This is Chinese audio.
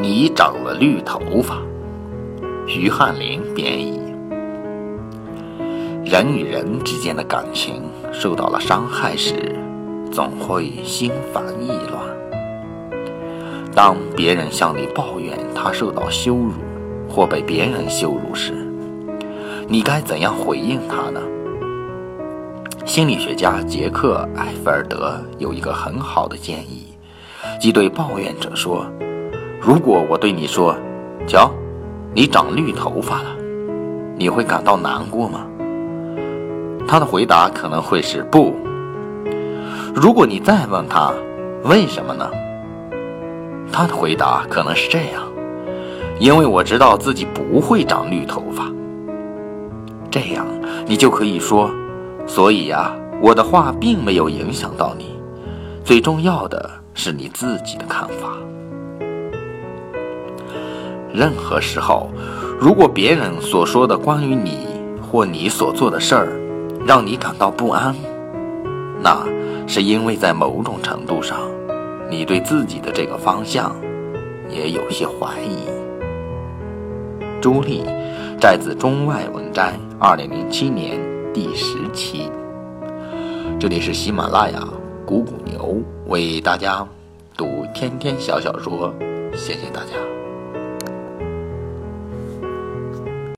你长了绿头发。徐汉林编译。人与人之间的感情受到了伤害时，总会心烦意乱。当别人向你抱怨他受到羞辱或被别人羞辱时，你该怎样回应他呢？心理学家杰克·埃菲尔德有一个很好的建议，即对抱怨者说：“如果我对你说，瞧，你长绿头发了，你会感到难过吗？”他的回答可能会是“不”。如果你再问他为什么呢？他的回答可能是这样：“因为我知道自己不会长绿头发。”这样你就可以说。所以呀，我的话并没有影响到你。最重要的是你自己的看法。任何时候，如果别人所说的关于你或你所做的事儿让你感到不安，那是因为在某种程度上，你对自己的这个方向也有些怀疑。朱莉，摘自中外文摘，二零零七年。第十期，这里是喜马拉雅古古牛为大家读天天小小说，谢谢大家。